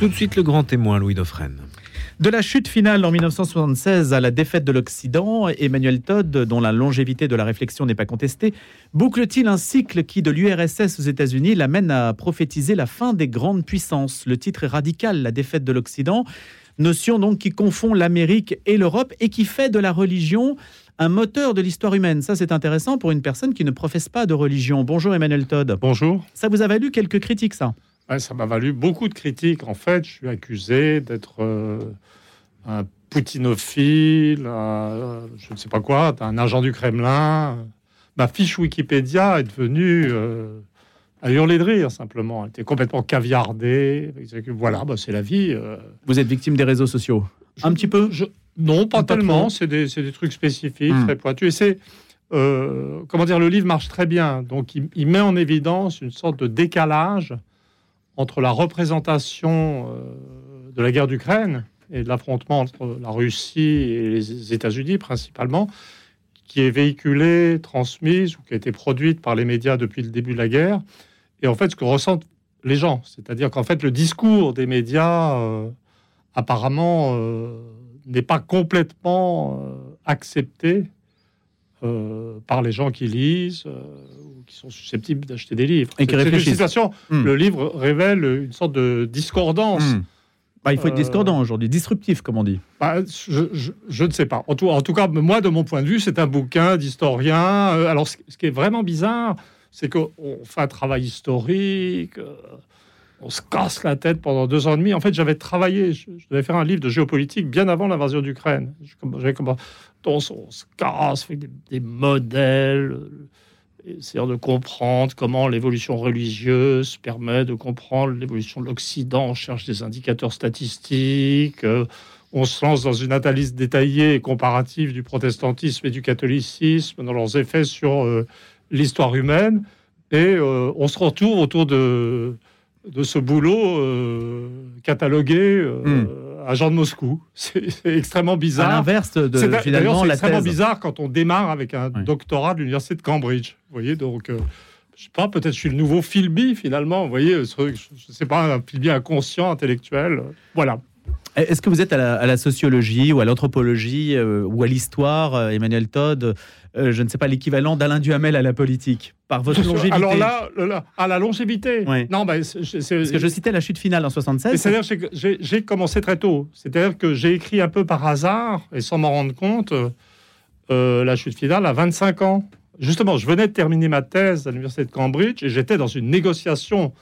Tout de suite le grand témoin, Louis Dauphren. De la chute finale en 1976 à la défaite de l'Occident, Emmanuel Todd, dont la longévité de la réflexion n'est pas contestée, boucle-t-il un cycle qui, de l'URSS aux États-Unis, l'amène à prophétiser la fin des grandes puissances? Le titre est radical, la défaite de l'Occident, notion donc qui confond l'Amérique et l'Europe et qui fait de la religion un moteur de l'histoire humaine. Ça, c'est intéressant pour une personne qui ne professe pas de religion. Bonjour Emmanuel Todd. Bonjour. Ça vous a valu quelques critiques, ça? Ça m'a valu beaucoup de critiques. En fait, je suis accusé d'être euh, un poutinophile, je ne sais pas quoi, un agent du Kremlin. Ma fiche Wikipédia est devenue euh, à hurler de rire, simplement. Elle était complètement caviardée. Voilà, bah, c'est la vie. Euh. Vous êtes victime des réseaux sociaux Un petit peu Non, pas, tellement. C'est des, des, trucs spécifiques, hmm. très pointus. Et c'est. Euh, comment dire, le livre marche très bien. Donc, il, il, met en évidence une sorte de décalage entre la représentation de la guerre d'Ukraine et de l'affrontement entre la Russie et les États-Unis principalement, qui est véhiculée, transmise ou qui a été produite par les médias depuis le début de la guerre. Et en fait, ce que ressentent les gens, c'est-à-dire qu'en fait, le discours des médias, euh, apparemment, euh, n'est pas complètement euh, accepté par les gens qui lisent qui sont susceptibles d'acheter des livres. Et qui réfléchissent. Hmm. Le livre révèle une sorte de discordance. Hmm. Bah, il faut être discordant aujourd'hui, disruptif, comme on dit. Bah, je, ne sais pas. En tout, en tout, cas, moi, de mon point de vue, c'est un bouquin d'historien. alors, ce, qui est vraiment bizarre, c'est qu'on fait un travail historique, euh, on se casse la tête pendant deux ans et demi. En fait, j'avais travaillé, je, devais faire un livre de géopolitique bien avant l'invasion d'Ukraine. On, on se casse, fait des, modèles, essayant de comprendre comment l'évolution religieuse permet de comprendre l'évolution de l'Occident. On cherche des indicateurs statistiques. Euh, on se lance dans une analyse détaillée et comparative du protestantisme et du catholicisme dans leurs effets sur euh, l'histoire humaine. Et euh, on se retrouve autour de, ce boulot catalogué hmm. Agent de Moscou. C'est extrêmement bizarre. À l'inverse de finalement la extrêmement bizarre quand on démarre avec un doctorat de l'université de Cambridge. Vous voyez, donc je sais pas, peut-être je suis le nouveau Philby finalement. Vous voyez, je, ne sais pas, un Philby inconscient, intellectuel. Voilà. Est-ce que vous êtes à la, sociologie ou à l'anthropologie ou à l'histoire, Emmanuel Todd? Euh, je ne sais pas, l'équivalent d'Alain Duhamel à la politique par votre longévité Alors là, à la longévité Non, bah, Parce que je citais la chute finale en 76. C'est-à-dire que j'ai commencé très tôt. C'est-à-dire que j'ai écrit un peu par hasard et sans m'en rendre compte euh, la chute finale à 25 ans. Justement, je venais de terminer ma thèse à l'université de Cambridge et j'étais dans une négociation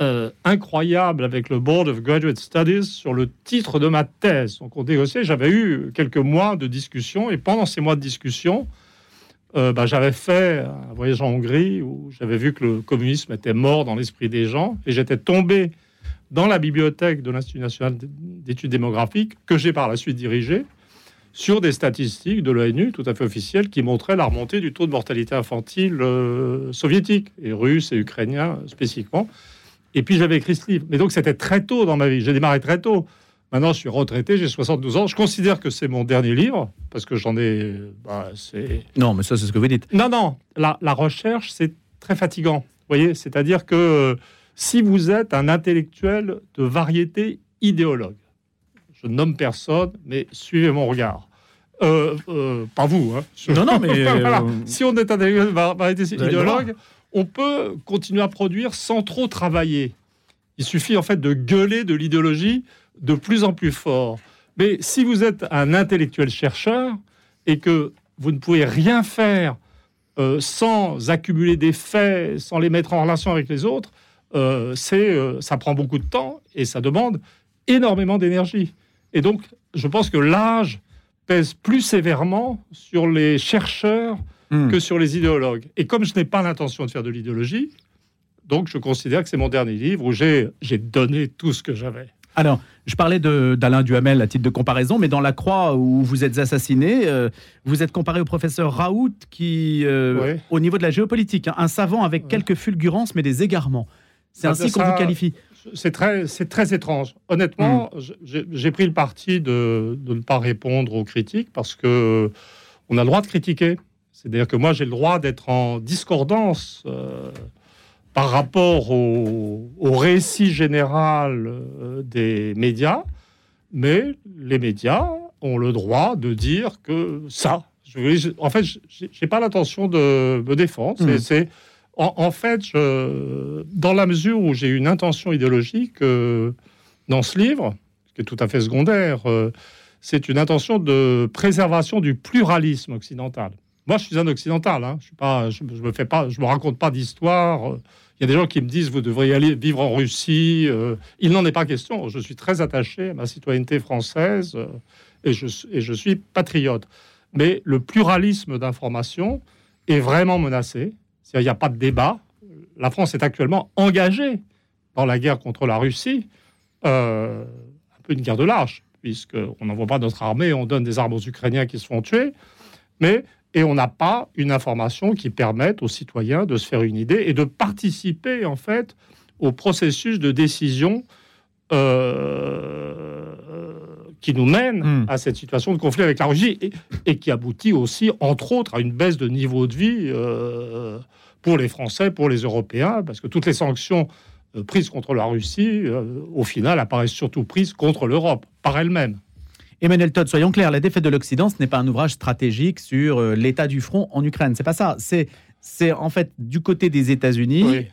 euh, incroyable avec le Board of Graduate Studies sur le titre de ma thèse. Donc on négociait, j'avais eu quelques mois de discussion et pendant ces mois de discussion, euh, bah, j'avais fait un voyage en Hongrie où j'avais vu que le communisme était mort dans l'esprit des gens et j'étais tombé dans la bibliothèque de l'Institut national d'études démographiques que j'ai par la suite dirigé sur des statistiques de l'ONU tout à fait officielles qui montraient la remontée du taux de mortalité infantile euh, soviétique et russe et ukrainien spécifiquement. Et puis j'avais écrit ce livre. Mais donc c'était très tôt dans ma vie. J'ai démarré très tôt. Maintenant, je suis retraité, j'ai 72 ans. Je considère que c'est mon dernier livre, parce que j'en ai. Bah, non, mais ça, c'est ce que vous dites. Non, non, la, la recherche, c'est très fatigant. Vous voyez, c'est-à-dire que euh, si vous êtes un intellectuel de variété idéologue, je nomme personne, mais suivez mon regard. Euh, euh, pas vous, hein. Non, non, mais. Si on est un intellectuel de variété idéologue, on peut continuer à produire sans trop travailler. Il suffit en fait de gueuler de l'idéologie de plus en plus fort. Mais si vous êtes un intellectuel chercheur et que vous ne pouvez rien faire euh, sans accumuler des faits, sans les mettre en relation avec les autres, euh, c'est, euh, ça prend beaucoup de temps et ça demande énormément d'énergie. Et donc, je pense que l'âge pèse plus sévèrement sur les chercheurs hmm. que sur les idéologues. Et comme je n'ai pas l'intention de faire de l'idéologie, donc je considère que c'est mon dernier livre où j'ai donné tout ce que j'avais. Alors, je parlais d'Alain Duhamel à titre de comparaison, mais dans La Croix où vous êtes assassiné, euh, vous êtes comparé au professeur Raoult, qui, euh, au niveau de la géopolitique, hein, un savant avec quelques fulgurances, mais des égarements. C'est ah, ainsi qu'on vous qualifie. C'est très, très étrange. Honnêtement, hmm. j'ai pris le parti de, ne pas répondre aux critiques parce que on a le droit de critiquer. C'est-à-dire que moi, j'ai le droit d'être en discordance. Euh, par rapport au, récit général euh, des médias, mais les médias ont le droit de dire que ça. Je, en fait, je n'ai pas l'intention de me défendre. C'est, mmh. en, fait, je, dans la mesure où j'ai une intention idéologique euh, dans ce livre, ce qui est tout à fait secondaire, euh, c'est une intention de préservation du pluralisme occidental. Moi, je suis un occidental. Hein. Je suis me fais pas, je me raconte pas d'histoire. Il y a des gens qui me disent vous devriez aller vivre en Russie. Euh, il n'en est pas question. Je suis très attaché à ma citoyenneté française euh, et, je, et je suis patriote. Mais le pluralisme d'information est vraiment menacé. Il n'y a pas de débat. La France est actuellement engagée dans la guerre contre la Russie, euh, un peu une guerre de lâche, puisqu'on n'envoie pas notre armée, on donne des armes aux Ukrainiens qui se font tuer. Mais et on n'a pas une information qui permette aux citoyens de se faire une idée et de participer en fait au processus de décision euh, qui nous mène hmm. à cette situation de conflit avec la Russie et, qui aboutit aussi, entre autres, à une baisse de niveau de vie euh, pour les Français, pour les Européens, parce que toutes les sanctions euh, prises contre la Russie, au final, apparaissent surtout prises contre l'Europe par elle-même. Emmanuel Todd, soyons clairs, la défaite de l'Occident, ce n'est pas un ouvrage stratégique sur euh, l'état du front en Ukraine. C'est pas ça. C'est, c'est en fait du côté des États-Unis,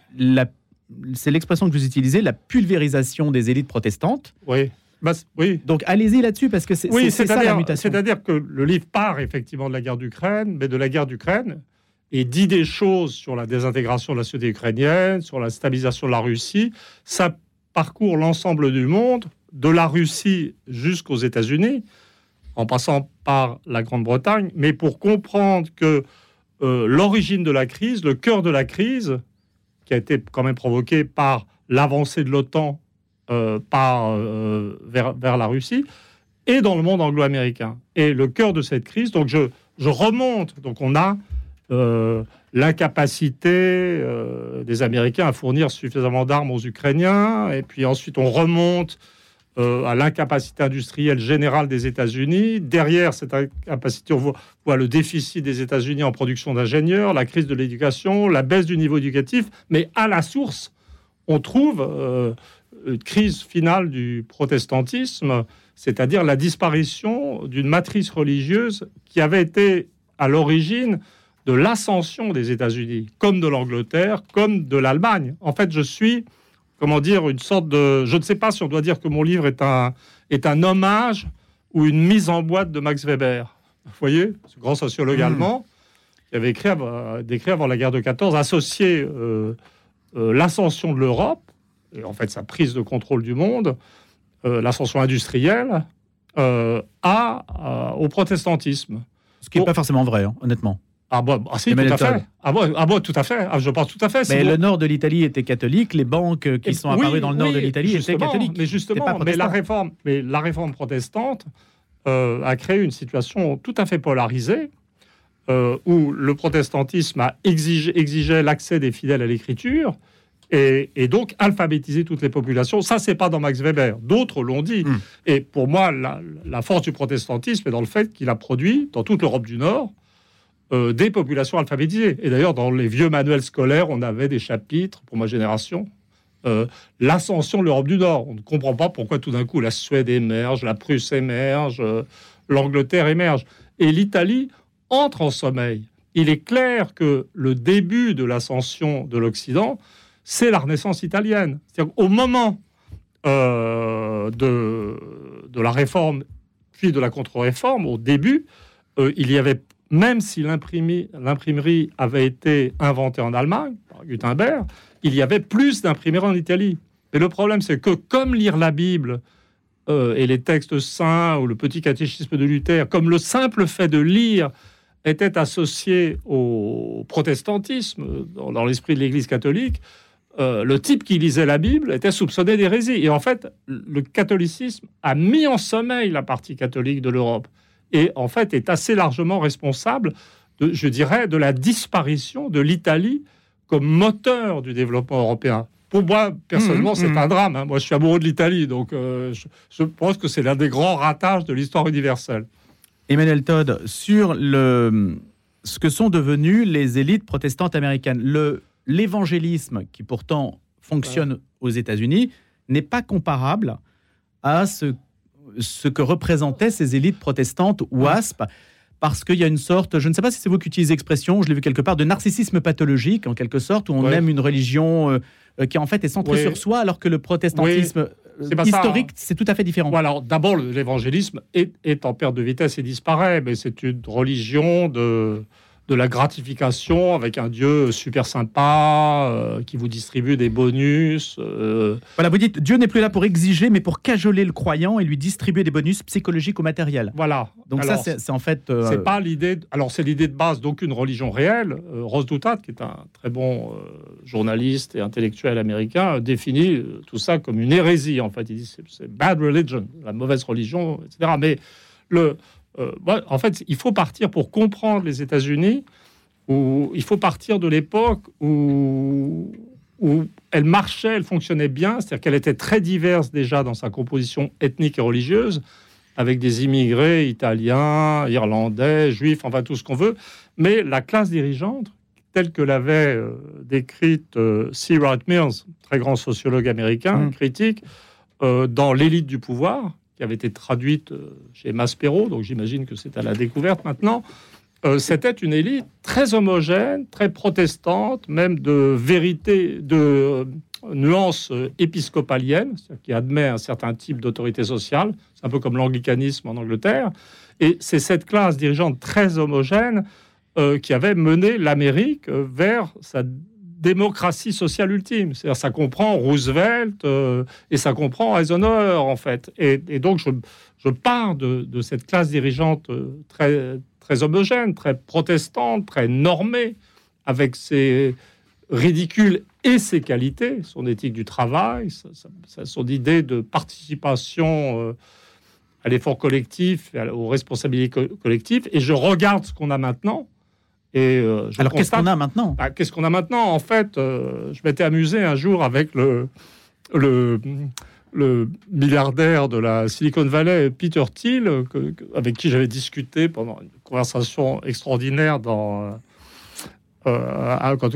c'est l'expression que vous utilisez, la pulvérisation des élites protestantes. Oui. Bah, oui. Donc allez-y là-dessus parce que c'est, oui, c'est, ça la mutation. C'est-à-dire que le livre part effectivement de la guerre d'Ukraine, mais de la guerre d'Ukraine et dit des choses sur la désintégration de la société ukrainienne, sur la stabilisation de la Russie. Ça parcourt l'ensemble du monde de la Russie jusqu'aux États-Unis, en passant par la Grande-Bretagne, mais pour comprendre que euh, l'origine de la crise, le cœur de la crise, qui a été quand même provoqué par l'avancée de l'OTAN euh, euh, vers, vers, la Russie, est dans le monde anglo-américain. Et le cœur de cette crise, donc je, je remonte, donc on a l'incapacité des Américains à fournir suffisamment d'armes aux Ukrainiens, et puis ensuite on remonte euh, à l'incapacité industrielle générale des États-Unis. Derrière cette incapacité, on voit, le déficit des États-Unis en production d'ingénieurs, la crise de l'éducation, la baisse du niveau éducatif. Mais à la source, on trouve euh, une crise finale du protestantisme, c'est-à-dire la disparition d'une matrice religieuse qui avait été à l'origine de l'ascension des États-Unis, comme de l'Angleterre, comme de l'Allemagne. En fait, je suis comment dire, une sorte de... Je ne sais pas si on doit dire que mon livre est un, est un hommage ou une mise en boîte de Max Weber. Vous voyez, ce grand sociologue hmm. allemand qui avait écrit, décrit avant la guerre de 14, associé euh, euh, l'ascension de l'Europe, et en fait sa prise de contrôle du monde, euh, l'ascension industrielle, à, au protestantisme. Ce qui n'est pas forcément vrai, hein, honnêtement. Ah, bon, ah si, tout à fait. Ah bon, ah bon, tout à fait. Ah, je pense tout à fait. Mais le nord de l'Italie était catholique, les banques qui sont apparues dans le nord de l'Italie étaient catholiques. Mais justement, mais la réforme, mais la réforme protestante euh, a créé une situation tout à fait polarisée, euh, où le protestantisme a exigé, exigé l'accès des fidèles à l'écriture. Et, donc alphabétiser toutes les populations. Ça, c'est pas dans Max Weber. D'autres l'ont dit. Hmm. Et pour moi, la, la, force du protestantisme est dans le fait qu'il a produit, dans toute l'Europe du Nord, euh, des populations alphabétisées. Et d'ailleurs, dans les vieux manuels scolaires, on avait des chapitres, pour ma génération, euh, l'ascension de l'Europe du Nord. On ne comprend pas pourquoi tout d'un coup la Suède émerge, la Prusse émerge, euh, l'Angleterre émerge. Et l'Italie entre en sommeil. Il est clair que le début de l'ascension de l'Occident, c'est la Renaissance italienne. C'est-à-dire au moment de, de la réforme, puis de la contre-réforme, au début, il y avait même si l'imprimerie avait été inventée en Allemagne, par Gutenberg, il y avait plus d'imprimeries en Italie. Et le problème, c'est que comme lire la Bible euh, et les textes saints ou le petit catéchisme de Luther, comme le simple fait de lire était associé au protestantisme dans, l'esprit de l'Église catholique, euh, le type qui lisait la Bible était soupçonné d'hérésie. Et en fait, le catholicisme a mis en sommeil la partie catholique de l'Europe et en fait est assez largement responsable, de, je dirais, de la disparition de l'Italie comme moteur du développement européen. Pour moi, personnellement, mmh, c'est mmh. un drame. Hein. Moi, je suis amoureux de l'Italie, donc euh, je, pense que c'est l'un des grands ratages de l'histoire universelle. Emmanuel Todd, sur le, ce que sont devenues les élites protestantes américaines, le, l'évangélisme, qui pourtant fonctionne aux États-Unis, n'est pas comparable à ce, ce que représentaient ces élites protestantes WASP parce qu'il y a une sorte, je ne sais pas si c'est vous qui utilisez l'expression, je l'ai vu quelque part, de narcissisme pathologique, en quelque sorte, où on aime une religion euh, euh, qui en fait est centrée sur soi, alors que le protestantisme historique, c'est tout à fait différent. alors d'abord, l'évangélisme est, est, en perte de vitesse et disparaît, mais c'est une religion de de la gratification avec un Dieu super sympa euh, qui vous distribue des bonus. Euh. Voilà, vous dites Dieu n'est plus là pour exiger, mais pour cajoler le croyant et lui distribuer des bonus psychologiques ou matériels. Voilà. Donc ça, c'est en fait. Euh, c'est pas l'idée. Alors c'est l'idée de base d'aucune religion réelle. Rose Doutat, qui est un très bon journaliste et intellectuel américain, définit tout ça comme une hérésie. En fait, il dit c'est bad religion, la mauvaise religion, etc. Mais le euh, en fait, il faut partir pour comprendre les États-Unis, où il faut partir de l'époque où, où elle marchait, elle fonctionnait bien, c'est-à-dire qu'elle était très diverse déjà dans sa composition ethnique et religieuse, avec des immigrés italiens, irlandais, juifs, enfin tout ce qu'on veut. Mais la classe dirigeante, telle que l'avait euh, décrite euh, C. Wright Mills, très grand sociologue américain, mmh. critique, dans l'élite du pouvoir, qui avait été traduite euh, chez Maspero, donc j'imagine que c'est à la découverte maintenant. Euh, c'était une élite très homogène, très protestante, même de vérité, de euh, nuances épiscopaliennes, qui admet un certain type d'autorité sociale. C'est un peu comme l'anglicanisme en Angleterre. Et c'est cette classe dirigeante très homogène qui avait mené l'Amérique vers sa démocratie sociale ultime. C'est-à-dire, ça comprend Roosevelt euh, et ça comprend Eisenhower, en fait. Et, donc, je, je pars de, cette classe dirigeante euh, très, très homogène, très protestante, très normée, avec ses ridicules et ses qualités, son éthique du travail, son idée de participation euh, à l'effort collectif, aux responsabilités collectives. Et je regarde ce qu'on a maintenant euh, Alors qu'est-ce qu'on a maintenant? Bah, Qu'est-ce qu'on a maintenant? En fait, euh, je m'étais amusé un jour avec le, le, le, milliardaire de la Silicon Valley, Peter Thiel, avec qui j'avais discuté pendant une conversation extraordinaire dans, euh, quand,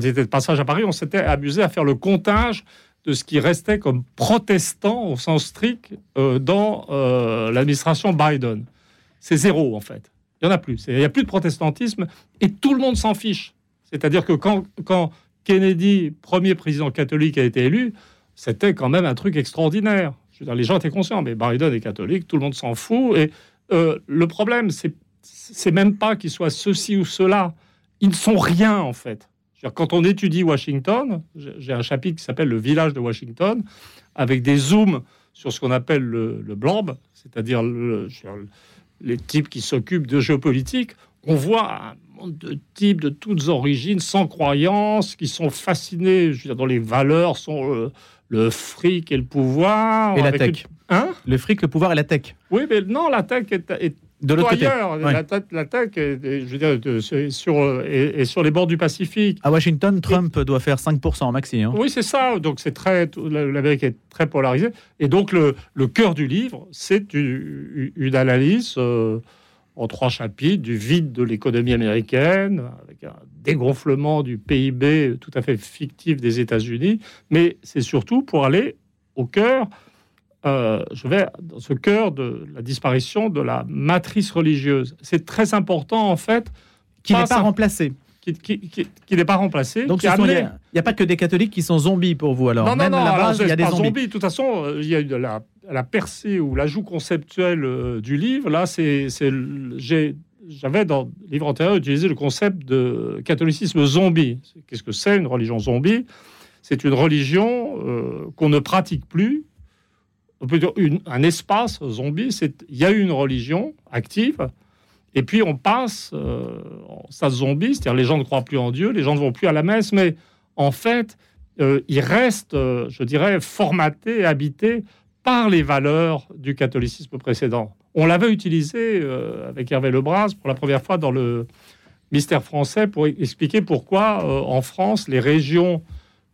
il était de passage à Paris. On s'était amusé à faire le comptage de ce qui restait comme protestant au sens strict dans l'administration Biden. C'est zéro en fait. Il n'y en a plus. Il n'y a plus de protestantisme et tout le monde s'en fiche. C'est-à-dire que quand, Kennedy, premier président catholique, a été élu, c'était quand même un truc extraordinaire. Je veux les gens étaient conscients, mais Biden est catholique, tout le monde s'en fout. Et euh, le problème, c'est c'est même pas qu'ils soient ceci ou cela. Ils ne sont rien, en fait. Quand on étudie Washington, j'ai un chapitre qui s'appelle Le village de Washington, avec des zooms sur ce qu'on appelle le, le c'est-à-dire le, les types qui s'occupent de géopolitique, on voit un monde de types de toutes origines, sans croyance, qui sont fascinés je veux dire, dans les valeurs, sont euh, le fric et le pouvoir. Et la tech. Hein? Le fric, le pouvoir et la tech. Oui, mais non, la tech est, de l'autre côté. La, tech, je veux dire, sur, est, sur les bords du Pacifique. À Washington, Trump doit faire 5% maxi. Hein. Oui, c'est ça. Donc, c'est très. L'Amérique est très polarisée. Et donc, le, le cœur du livre, c'est une, analyse euh, en trois chapitres du vide de l'économie américaine, avec un dégonflement du PIB tout à fait fictif des États-Unis. Mais c'est surtout pour aller au cœur euh, je vais dans ce cœur de la disparition de la matrice religieuse. C'est très important, en fait. Qui n'est pas remplacé. Qui, qui, n'est pas remplacé. Donc, il n'y a, pas que des catholiques qui sont zombies pour vous, alors Non, non, non, il y a des zombies. De toute façon, euh, il y a eu de la, la percée ou l'ajout conceptuel euh, du livre. Là, c'est, j'avais dans le livre antérieur utilisé le concept de catholicisme zombie. Qu'est-ce que c'est une religion zombie? C'est une religion qu'on ne pratique plus, on un espace zombie, il y a une religion active, et puis on passe euh, zombie, c'est-à-dire les gens ne croient plus en Dieu, les gens ne vont plus à la messe, mais en fait, euh, ils restent, euh, je dirais, formatés, habités par les valeurs du catholicisme précédent. On l'avait utilisé avec Hervé Lebras pour la première fois dans le mystère français pour expliquer pourquoi en France les régions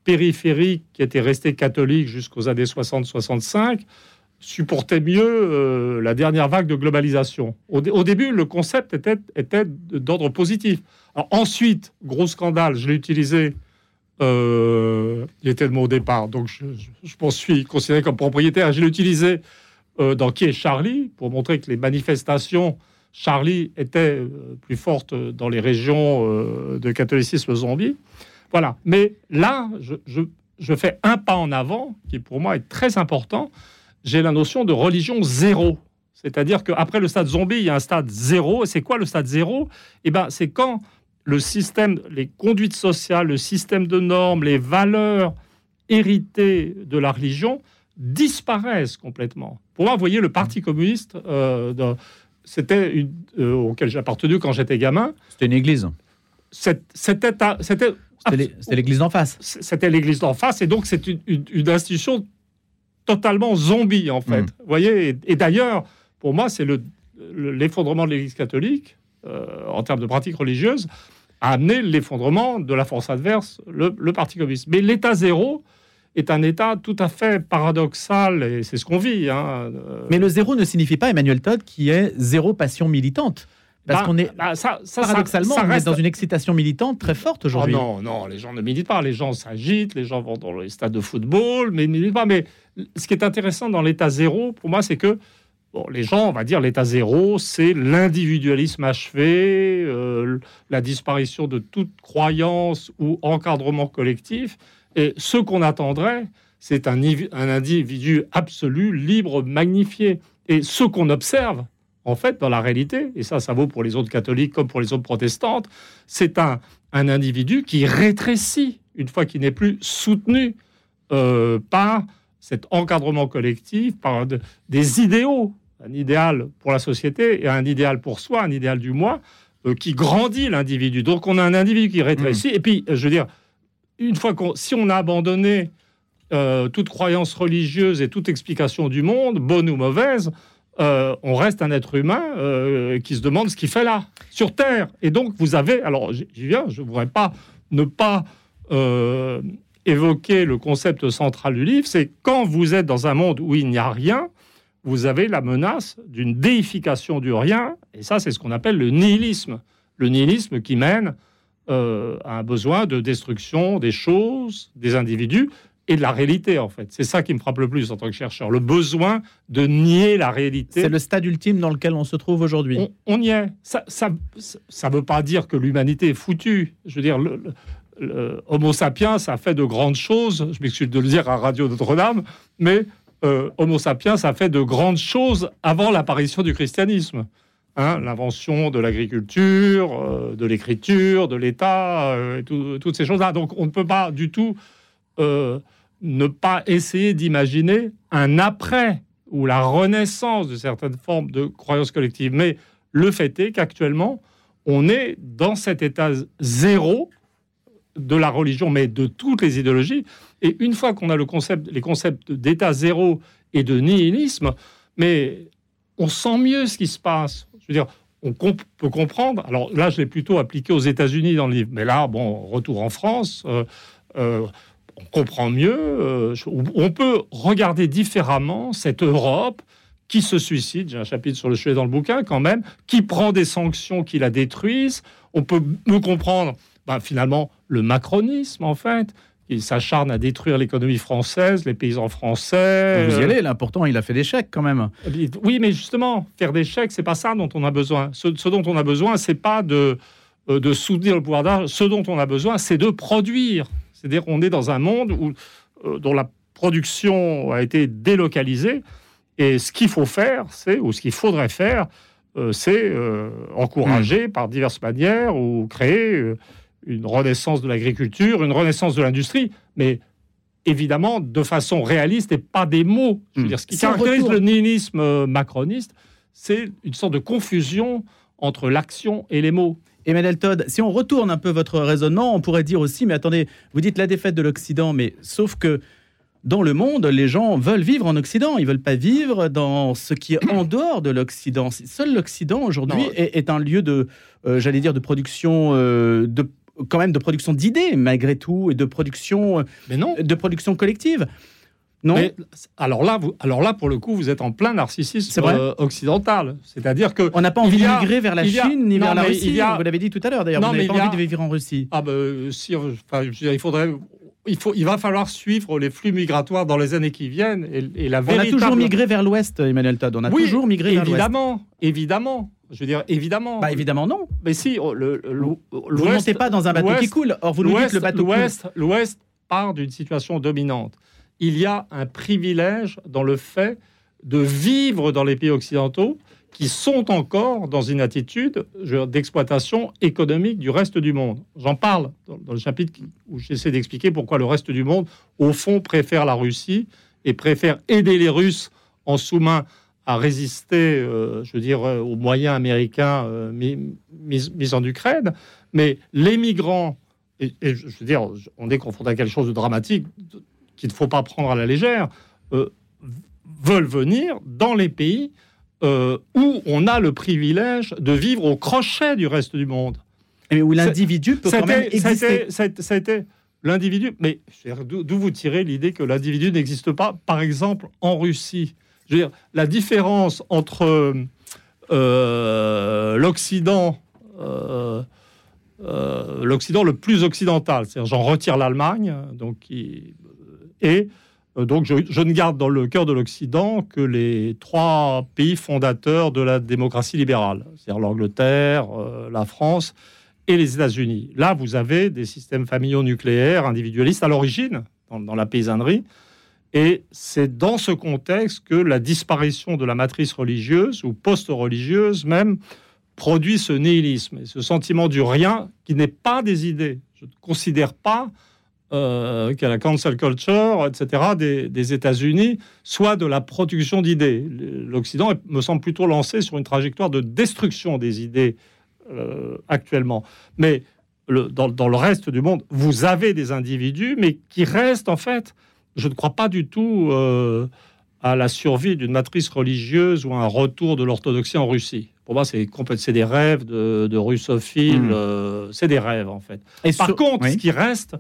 périphérique qui était resté catholique jusqu'aux années 60-65 supportait mieux euh, la dernière vague de globalisation. Au, début, le concept était, d'ordre positif. ensuite, gros scandale, je l'ai utilisé Euh, il était de mon départ, donc je, je, m'en suis considéré comme propriétaire. Je l'ai utilisé euh, dans Qui est Charlie pour montrer que les manifestations Charlie étaient plus fortes dans les régions de catholicisme zombie. Voilà. Mais là, je, je, je, fais un pas en avant qui pour moi est très important. J'ai la notion de religion zéro. C'est-à-dire qu'après le stade zombie, il y a un stade zéro. Et c'est quoi le stade zéro? Eh ben, c'est quand le système, les conduites sociales, le système de normes, les valeurs héritées de la religion disparaissent complètement. Pour moi, vous voyez, le Parti communiste, euh, c'était euh, auquel j'ai appartenu quand j'étais gamin. C'était une église. C'était l'église d'en face. C'était l'église d'en face, et donc c'est une, une, une, institution totalement zombie, en fait. Mmh. Vous voyez, et, et d'ailleurs, pour moi, c'est l'effondrement le, de l'église catholique, euh, en termes de pratiques religieuses, a amené l'effondrement de la force adverse, le, le Parti communiste. Mais l'État zéro est un État tout à fait paradoxal, et c'est ce qu'on vit. Hein. Mais le zéro ne signifie pas, Emmanuel Todd, qui est zéro passion militante. Parce bah, qu'on est bah, ça, ça, paradoxalement, ça, ça reste... on est dans une excitation militante très forte aujourd'hui. Oh non, non, les gens ne militent pas, les gens s'agitent, les gens vont dans les stades de football, mais ils ne militent pas. Mais ce qui est intéressant dans l'état zéro, pour moi, c'est que Bon, les gens, on va dire, l'état zéro, c'est l'individualisme achevé, euh, la disparition de toute croyance ou encadrement collectif. Et ce qu'on attendrait, c'est un, un, individu absolu, libre, magnifié. Et ce qu'on observe, en fait, dans la réalité, et ça, ça vaut pour les autres catholiques comme pour les autres protestantes, c'est un, un, individu qui rétrécit une fois qu'il n'est plus soutenu euh, par cet encadrement collectif, par de, des idéaux, un idéal pour la société et un idéal pour soi, un idéal du moi, euh, qui grandit l'individu. Donc on a un individu qui rétrécit. Mmh. Et puis, je veux dire, une fois qu'on, si on a abandonné euh, toute croyance religieuse et toute explication du monde, bonne ou mauvaise, euh, on reste un être humain euh, qui se demande ce qu'il fait là, sur Terre. Et donc, vous avez, alors j'y viens, je ne voudrais pas ne pas euh, évoquer le concept central du livre, c'est quand vous êtes dans un monde où il n'y a rien, vous avez la menace d'une déification du rien, et ça c'est ce qu'on appelle le nihilisme. Le nihilisme qui mène à un besoin de destruction des choses, des individus, et de la réalité, en fait. C'est ça qui me frappe le plus en tant que chercheur, le besoin de nier la réalité. C'est le stade ultime dans lequel on se trouve aujourd'hui. On, on, y est. Ça ne veut pas dire que l'humanité est foutue. Je veux dire, le, le, Homo sapiens a fait de grandes choses, je m'excuse de le dire à Radio Notre-Dame, mais euh, Homo sapiens a fait de grandes choses avant l'apparition du christianisme. Hein, L'invention de l'agriculture, euh, de l'écriture, de l'État, euh, tout, toutes ces choses-là. Donc on ne peut pas du tout euh, ne pas essayer d'imaginer un après ou la renaissance de certaines formes de croyances collectives. Mais le fait est qu'actuellement, on est dans cet état zéro de la religion, mais de toutes les idéologies. Et une fois qu'on a le concept, les concepts d'état zéro et de nihilisme, mais on sent mieux ce qui se passe. Je veux dire, on peut comprendre. Alors là, je l'ai plutôt appliqué aux États-Unis dans le livre, mais là, bon, retour en France. Euh, euh, on comprend mieux, euh, on peut regarder différemment cette Europe qui se suicide, j'ai un chapitre sur le sujet dans le bouquin quand même, qui prend des sanctions qui la détruisent. On peut mieux comprendre ben, finalement le macronisme en fait, il s'acharne à détruire l'économie française, les paysans français. Vous y allez, l'important, il a fait des chèques quand même. Oui, mais justement, faire des chèques, c'est pas ça dont on a besoin. Ce, ce dont on a besoin, c'est pas de, euh, de soutenir le pouvoir d'achat. Ce dont on a besoin, c'est de produire. C'est-à-dire qu'on est dans un monde où, euh, dont la production a été délocalisée. Et ce qu'il faut faire, c'est, ou ce qu'il faudrait faire, euh, c'est euh, encourager mmh. par diverses manières ou créer une renaissance de l'agriculture, une renaissance de l'industrie, mais évidemment de façon réaliste et pas des mots. Je veux mmh. dire, ce qui caractérise retour. le nihilisme macroniste, c'est une sorte de confusion entre l'action et les mots. Emmanuel Todd, si on retourne un peu votre raisonnement, on pourrait dire aussi, mais attendez, vous dites la défaite de l'Occident, mais sauf que dans le monde, les gens veulent vivre en Occident. Ils veulent pas vivre dans ce qui est en dehors de l'Occident. Seul l'Occident aujourd'hui est, est, un lieu de, euh, j'allais dire, de production euh, de quand même de production d'idées malgré tout et de production Mais non. de production collective. Non Mais, alors, là, vous, alors là, pour le coup, vous êtes en plein narcissisme C'est vrai euh, occidental. C'est-à-dire que. On n'a pas envie de migrer vers la a- Chine ni non, vers la Russie. a- Vous l'avez dit tout à l'heure d'ailleurs. Vous n'avez pas a- envie de vivre en Russie. Ah ben, si, enfin, veux dire, il faudrait. Il, faut, il va falloir suivre les flux migratoires dans les années qui viennent. Et, et la On a véritable... toujours migré vers l'ouest, Emmanuel Todd. On a Oui, toujours migré vers l'ouest. Évidemment, évidemment. Je veux dire, évidemment. Bah évidemment non. Mais si, oh, le, le- Vous ne montez pas dans un bateau qui coule. Or vous nous dites le bateau l'Ouest part d'une situation dominante. Il y a un privilège dans le fait de vivre dans les pays occidentaux qui sont encore dans une attitude d'exploitation économique du reste du monde. J'en parle dans, le chapitre où j'essaie d'expliquer pourquoi le reste du monde, au fond, préfère la Russie et préfère aider les Russes en sous-main à résister, euh, je veux dire, euh, aux moyens américains euh, mis, en Ukraine. Mais les migrants, et, et je veux dire, on est confronté à quelque chose de dramatique qu'il ne faut pas prendre à la légère, euh, veulent venir dans les pays euh, où on a le privilège de vivre au crochet du reste du monde. Mais où Ça- l'individu peut quand même ça exister. a été- l'individu. Mais d'où vous tirez l'idée que l'individu n'existe pas, par exemple, en Russie? Je veux dire, la différence entre euh, l'Occident, euh, l'Occident le plus occidental, c'est-à-dire j'en retire l'Allemagne, donc qui- et euh, donc je, ne garde dans le cœur de l'Occident que les trois pays fondateurs de la démocratie libérale, c'est-à-dire l'Angleterre, euh, la France et les États-Unis. Là, vous avez des systèmes familiaux nucléaires, individualistes à l'origine, dans, dans la paysannerie. Et c'est dans ce contexte que la disparition de la matrice religieuse ou post-religieuse même produit ce nihilisme et ce sentiment du rien qui n'est pas des idées. Je ne considère pas euh, qu'à la cancel culture, etc., des, des États-Unis, soit de la production d'idées. L'Occident me semble plutôt lancé sur une trajectoire de destruction des idées euh, actuellement. Mais le- dans, dans le reste du monde, vous avez des individus, mais qui restent en fait, je ne crois pas du tout euh, à la survie d'une matrice religieuse ou à un retour de l'orthodoxie en Russie. Pour moi, c'est des rêves de, de russophiles, Mm. euh, c'est des rêves en fait. Et Par sur- contre, oui. ce qui reste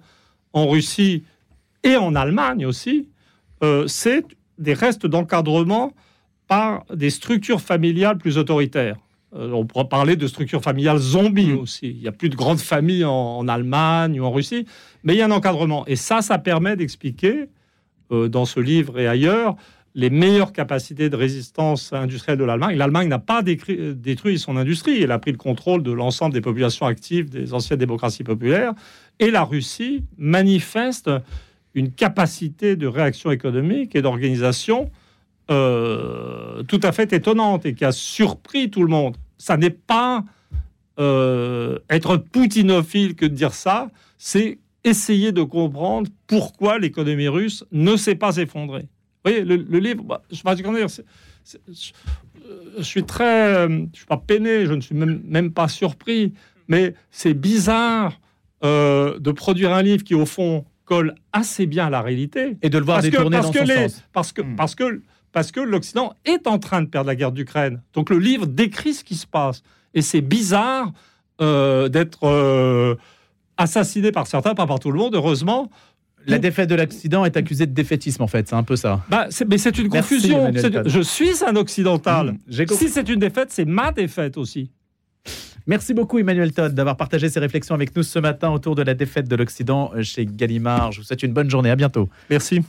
en Russie et en Allemagne aussi, euh, c'est des restes d'encadrement par des structures familiales plus autoritaires. Euh, on pourra parler de structures familiales zombies Mm. aussi. Il n'y a plus de grandes familles en, en Allemagne ou en Russie, mais il y a un encadrement. Et ça, ça permet d'expliquer, euh, dans ce livre et ailleurs, les meilleures capacités de résistance industrielle de l'Allemagne. L'Allemagne n'a pas euh, détruit son industrie, elle a pris le contrôle de l'ensemble des populations actives des anciennes démocraties populaires. Et la Russie manifeste une capacité de réaction économique et d'organisation euh, tout à fait étonnante et qui a surpris tout le monde. Ça n'est pas euh, être poutinophile que de dire ça, c'est essayer de comprendre pourquoi l'économie russe ne s'est pas effondrée. Voyez, le, le livre, bah, je comment dire, je, suis très, je suis pas peiné, je ne suis même, même pas surpris, mais c'est bizarre euh, de produire un livre qui au fond colle assez bien à la réalité Et de le voir parce que, parce dans que son les- sens. parce que Hmm. parce que parce que l'Occident est en train de perdre la guerre d'Ukraine. Donc le livre décrit ce qui se passe et c'est bizarre euh, d'être euh, assassiné par certains, pas par tout le monde, heureusement. La défaite de l'Occident est accusée de défaitisme, en fait. C'est un peu ça. Bah, c'est- mais c'est une confusion. Je suis un occidental. Mmh, J'ai compris. Si c'est une défaite, c'est ma défaite aussi. Merci beaucoup, Emmanuel Todd, d'avoir partagé ces réflexions avec nous ce matin autour de la défaite de l'Occident chez Gallimard. Je vous souhaite une bonne journée. À bientôt. Merci.